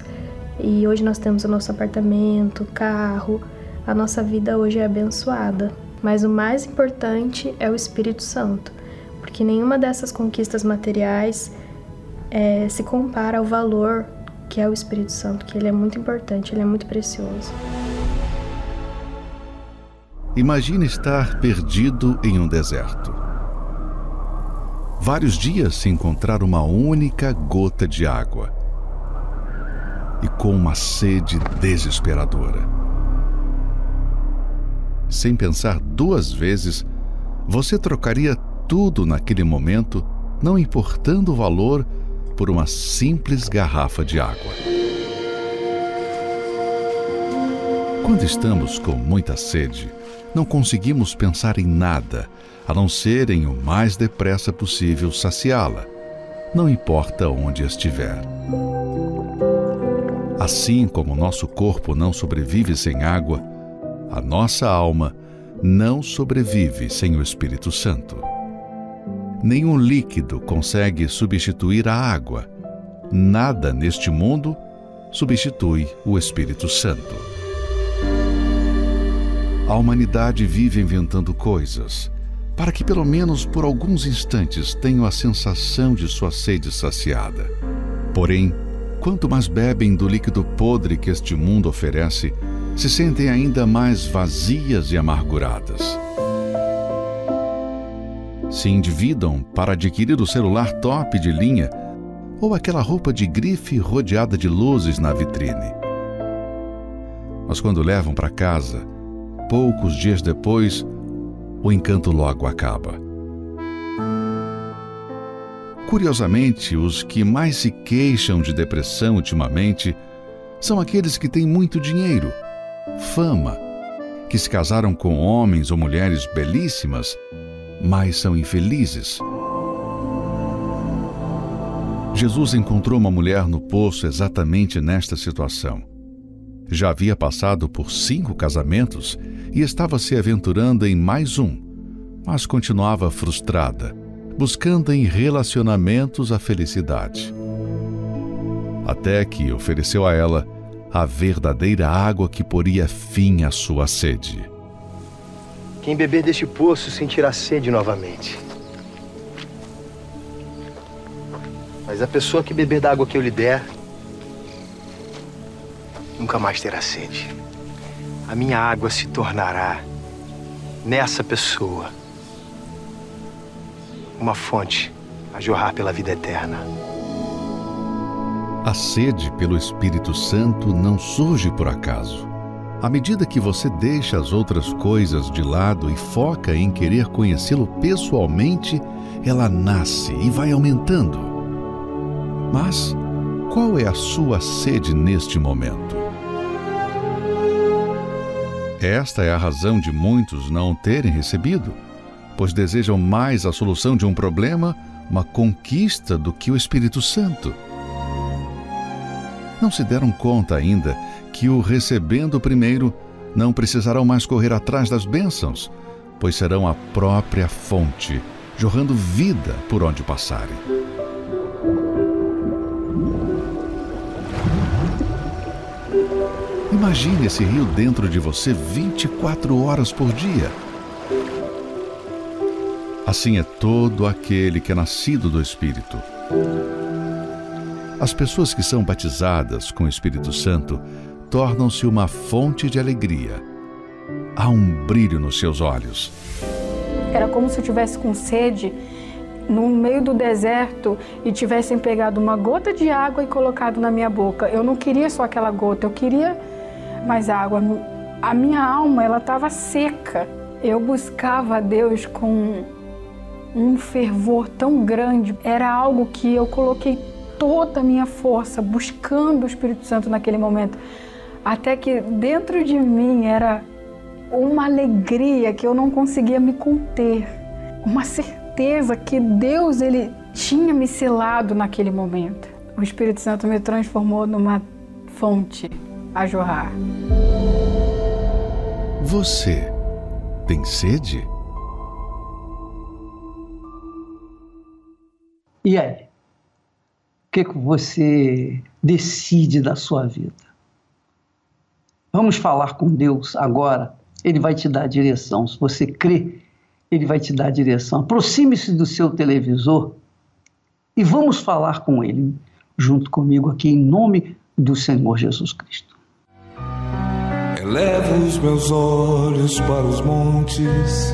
E hoje nós temos o nosso apartamento, carro. A nossa vida hoje é abençoada. Mas o mais importante é o Espírito Santo, porque nenhuma dessas conquistas materiais é, se compara ao valor que é o Espírito Santo, que ele é muito importante, ele é muito precioso. Imagine estar perdido em um deserto. Vários dias sem encontrar uma única gota de água. E com uma sede desesperadora sem pensar duas vezes, você trocaria tudo naquele momento, não importando o valor, por uma simples garrafa de água. Quando estamos com muita sede, não conseguimos pensar em nada a não ser em o mais depressa possível saciá-la, não importa onde estiver. Assim como nosso corpo não sobrevive sem água, a nossa alma não sobrevive sem o Espírito Santo. Nenhum líquido consegue substituir a água. Nada neste mundo substitui o Espírito Santo. A humanidade vive inventando coisas para que, pelo menos por alguns instantes, tenham a sensação de sua sede saciada. Porém, quanto mais bebem do líquido podre que este mundo oferece, se sentem ainda mais vazias e amarguradas. Se endividam para adquirir o celular top de linha ou aquela roupa de grife rodeada de luzes na vitrine. Mas quando levam para casa, poucos dias depois, o encanto logo acaba. Curiosamente, os que mais se queixam de depressão ultimamente são aqueles que têm muito dinheiro fama, que se casaram com homens ou mulheres belíssimas, mas são infelizes. Jesus encontrou uma mulher no poço exatamente nesta situação. Já havia passado por cinco casamentos e estava se aventurando em mais um, mas continuava frustrada, buscando em relacionamentos a felicidade. Até que ofereceu a ela a verdadeira água que poria fim à sua sede. Quem beber deste poço sentirá sede novamente. Mas a pessoa que beber da água que eu lhe der, nunca mais terá sede. A minha água se tornará, nessa pessoa, uma fonte a jorrar pela vida eterna. A sede pelo Espírito Santo não surge por acaso. À medida que você deixa as outras coisas de lado e foca em querer conhecê-lo pessoalmente, ela nasce e vai aumentando. Mas qual é a sua sede neste momento? Esta é a razão de muitos não terem recebido, pois desejam mais a solução de um problema, uma conquista, do que o Espírito Santo não se deram conta ainda que o recebendo primeiro não precisarão mais correr atrás das bênçãos, pois serão a própria fonte, jorrando vida por onde passarem. Imagine esse rio dentro de você 24 horas por dia. Assim é todo aquele que é nascido do Espírito. As pessoas que são batizadas com o Espírito Santo tornam-se uma fonte de alegria. Há um brilho nos seus olhos. Era como se eu tivesse com sede no meio do deserto e tivessem pegado uma gota de água e colocado na minha boca. Eu não queria só aquela gota, eu queria mais água. A minha alma, ela estava seca. Eu buscava a Deus com um fervor tão grande. Era algo que eu coloquei toda a minha força buscando o Espírito Santo naquele momento, até que dentro de mim era uma alegria que eu não conseguia me conter, uma certeza que Deus ele tinha me selado naquele momento. O Espírito Santo me transformou numa fonte a jorrar. Você tem sede? E aí? Que, que você decide da sua vida. Vamos falar com Deus agora. Ele vai te dar a direção. Se você crê, ele vai te dar a direção. Aproxime-se do seu televisor e vamos falar com ele junto comigo aqui em nome do Senhor Jesus Cristo. Elevo os meus olhos para os montes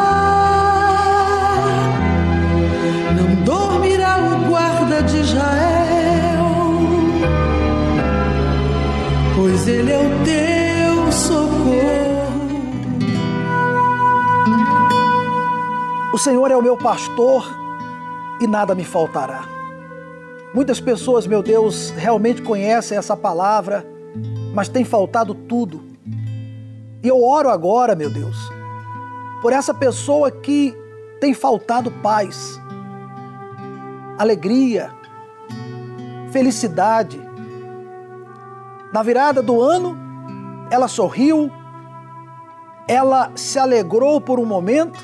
De Israel, pois ele é o teu socorro. O Senhor é o meu pastor e nada me faltará. Muitas pessoas, meu Deus, realmente conhecem essa palavra, mas tem faltado tudo e eu oro agora, meu Deus, por essa pessoa que tem faltado paz, alegria, felicidade. Na virada do ano, ela sorriu, ela se alegrou por um momento,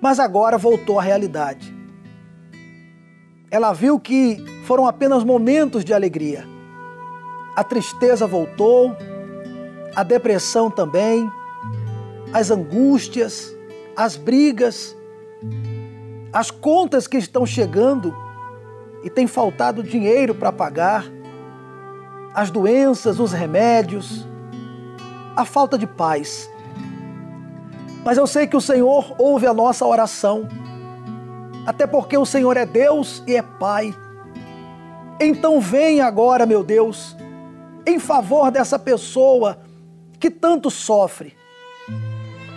mas agora voltou à realidade. Ela viu que foram apenas momentos de alegria. A tristeza voltou, a depressão também, as angústias, as brigas, as contas que estão chegando e tem faltado dinheiro para pagar, as doenças, os remédios, a falta de paz. Mas eu sei que o Senhor ouve a nossa oração, até porque o Senhor é Deus e é Pai. Então venha agora, meu Deus, em favor dessa pessoa que tanto sofre,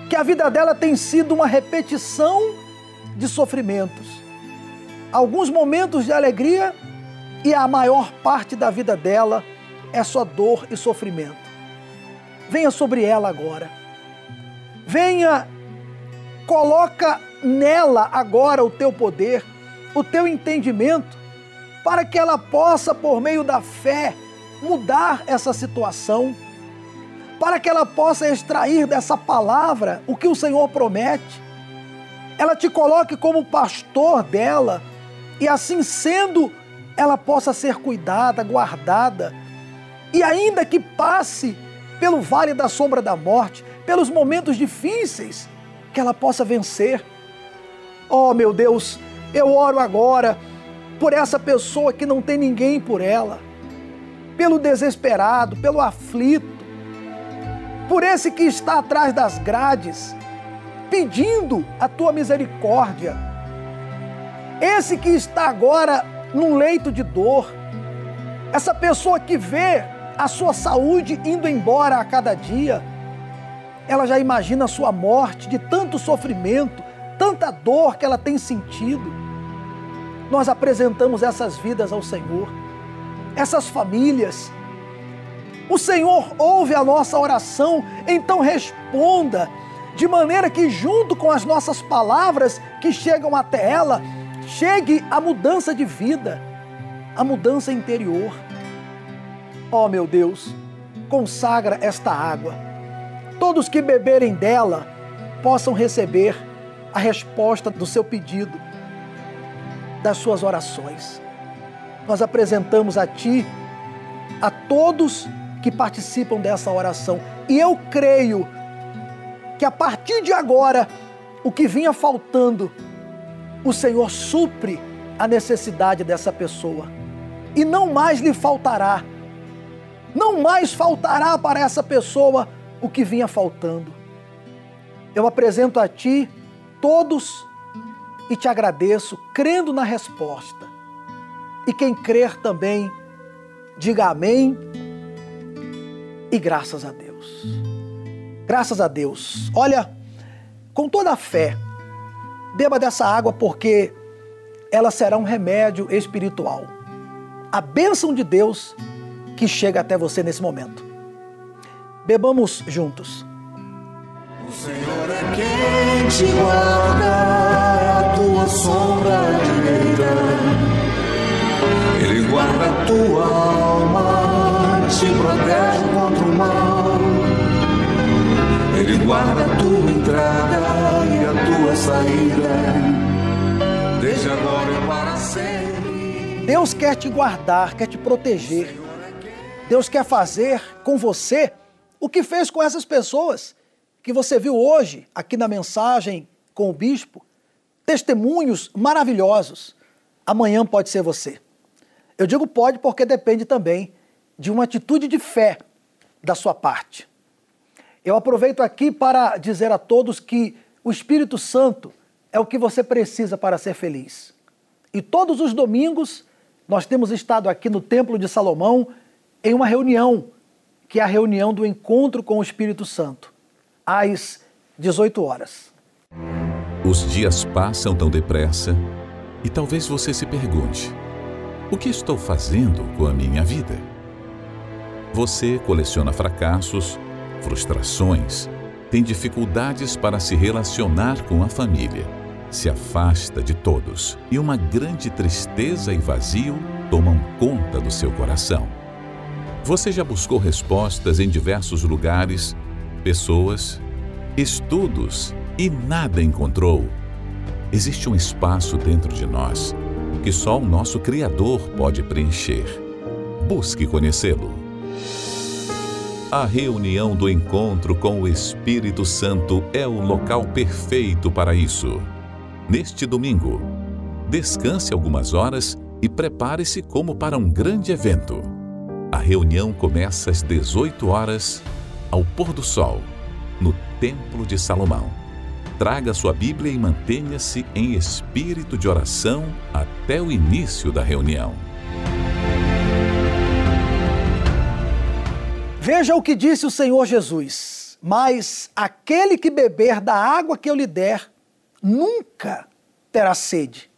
que a vida dela tem sido uma repetição de sofrimentos. Alguns momentos de alegria e a maior parte da vida dela é só dor e sofrimento. Venha sobre ela agora. Venha, coloca nela agora o teu poder, o teu entendimento, para que ela possa, por meio da fé, mudar essa situação para que ela possa extrair dessa palavra o que o Senhor promete. Ela te coloque como pastor dela e assim sendo, ela possa ser cuidada, guardada. E ainda que passe pelo vale da sombra da morte, pelos momentos difíceis, que ela possa vencer. Oh, meu Deus, eu oro agora por essa pessoa que não tem ninguém por ela, pelo desesperado, pelo aflito, por esse que está atrás das grades, pedindo a tua misericórdia. Esse que está agora num leito de dor, essa pessoa que vê a sua saúde indo embora a cada dia, ela já imagina a sua morte de tanto sofrimento, tanta dor que ela tem sentido. Nós apresentamos essas vidas ao Senhor, essas famílias, o Senhor ouve a nossa oração, então responda, de maneira que, junto com as nossas palavras que chegam até ela, chegue a mudança de vida, a mudança interior. Oh, meu Deus, consagra esta água. Todos que beberem dela possam receber a resposta do seu pedido, das suas orações. Nós apresentamos a Ti, a todos que participam dessa oração. E eu creio que a partir de agora, o que vinha faltando, o Senhor supre a necessidade dessa pessoa. E não mais lhe faltará. Não mais faltará para essa pessoa o que vinha faltando. Eu apresento a Ti todos e te agradeço, crendo na resposta. E quem crer também, diga amém e graças a Deus. Graças a Deus. Olha, com toda a fé, beba dessa água porque ela será um remédio espiritual. A bênção de Deus que chega até você nesse momento. Bebamos juntos. O Senhor é quem te guarda, é a tua sombra direita. Ele guarda a tua alma, te protege contra o mal. Ele guarda a tua entrada e a tua saída, desde agora e para sempre. Deus quer te guardar, quer te proteger. Deus quer fazer com você o que fez com essas pessoas que você viu hoje aqui na mensagem com o bispo. Testemunhos maravilhosos. amanhã pode ser você. Eu digo pode porque depende também de uma atitude de fé da sua parte. Eu aproveito aqui para dizer a todos que o Espírito Santo é o que você precisa para ser feliz. E todos os domingos nós temos estado aqui no Templo de Salomão em uma reunião, que é a reunião do encontro com o Espírito Santo, às 18 horas. Os dias passam tão depressa e talvez você se pergunte: o que estou fazendo com a minha vida? Você coleciona fracassos, frustrações, tem dificuldades para se relacionar com a família, se afasta de todos e uma grande tristeza e vazio tomam conta do seu coração. Você já buscou respostas em diversos lugares, pessoas, estudos e nada encontrou? Existe um espaço dentro de nós que só o nosso Criador pode preencher. Busque conhecê-lo. A reunião do encontro com o Espírito Santo é o local perfeito para isso. Neste domingo, descanse algumas horas e prepare-se como para um grande evento. A reunião começa às 18 horas, ao pôr do sol, no Templo de Salomão. Traga sua Bíblia e mantenha-se em espírito de oração até o início da reunião. Veja o que disse o Senhor Jesus: Mas aquele que beber da água que eu lhe der, nunca terá sede,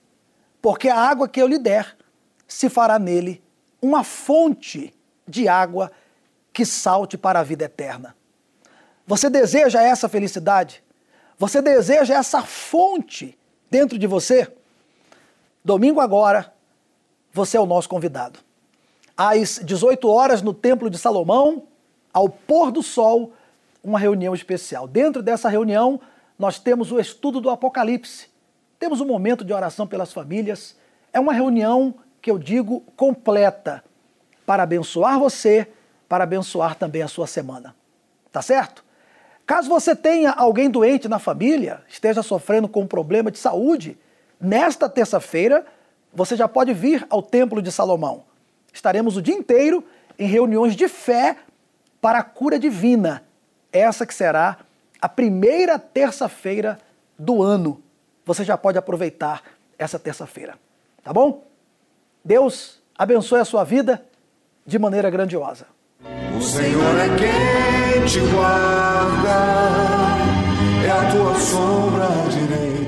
porque a água que eu lhe der se fará nele uma fonte de água que salte para a vida eterna. Você deseja essa felicidade? Você deseja essa fonte dentro de você? Domingo agora, você é o nosso convidado. Às 18 horas no Templo de Salomão, ao pôr do sol, uma reunião especial. Dentro dessa reunião, nós temos o estudo do Apocalipse. Temos um momento de oração pelas famílias. É uma reunião que eu digo completa para abençoar você, para abençoar também a sua semana. Tá certo? Caso você tenha alguém doente na família, esteja sofrendo com um problema de saúde, nesta terça-feira você já pode vir ao Templo de Salomão. Estaremos o dia inteiro em reuniões de fé para a cura divina. Essa que será a primeira terça-feira do ano. Você já pode aproveitar essa terça-feira. Tá bom? Deus abençoe a sua vida de maneira grandiosa. O Senhor é quem te guarda, é a tua sombra direita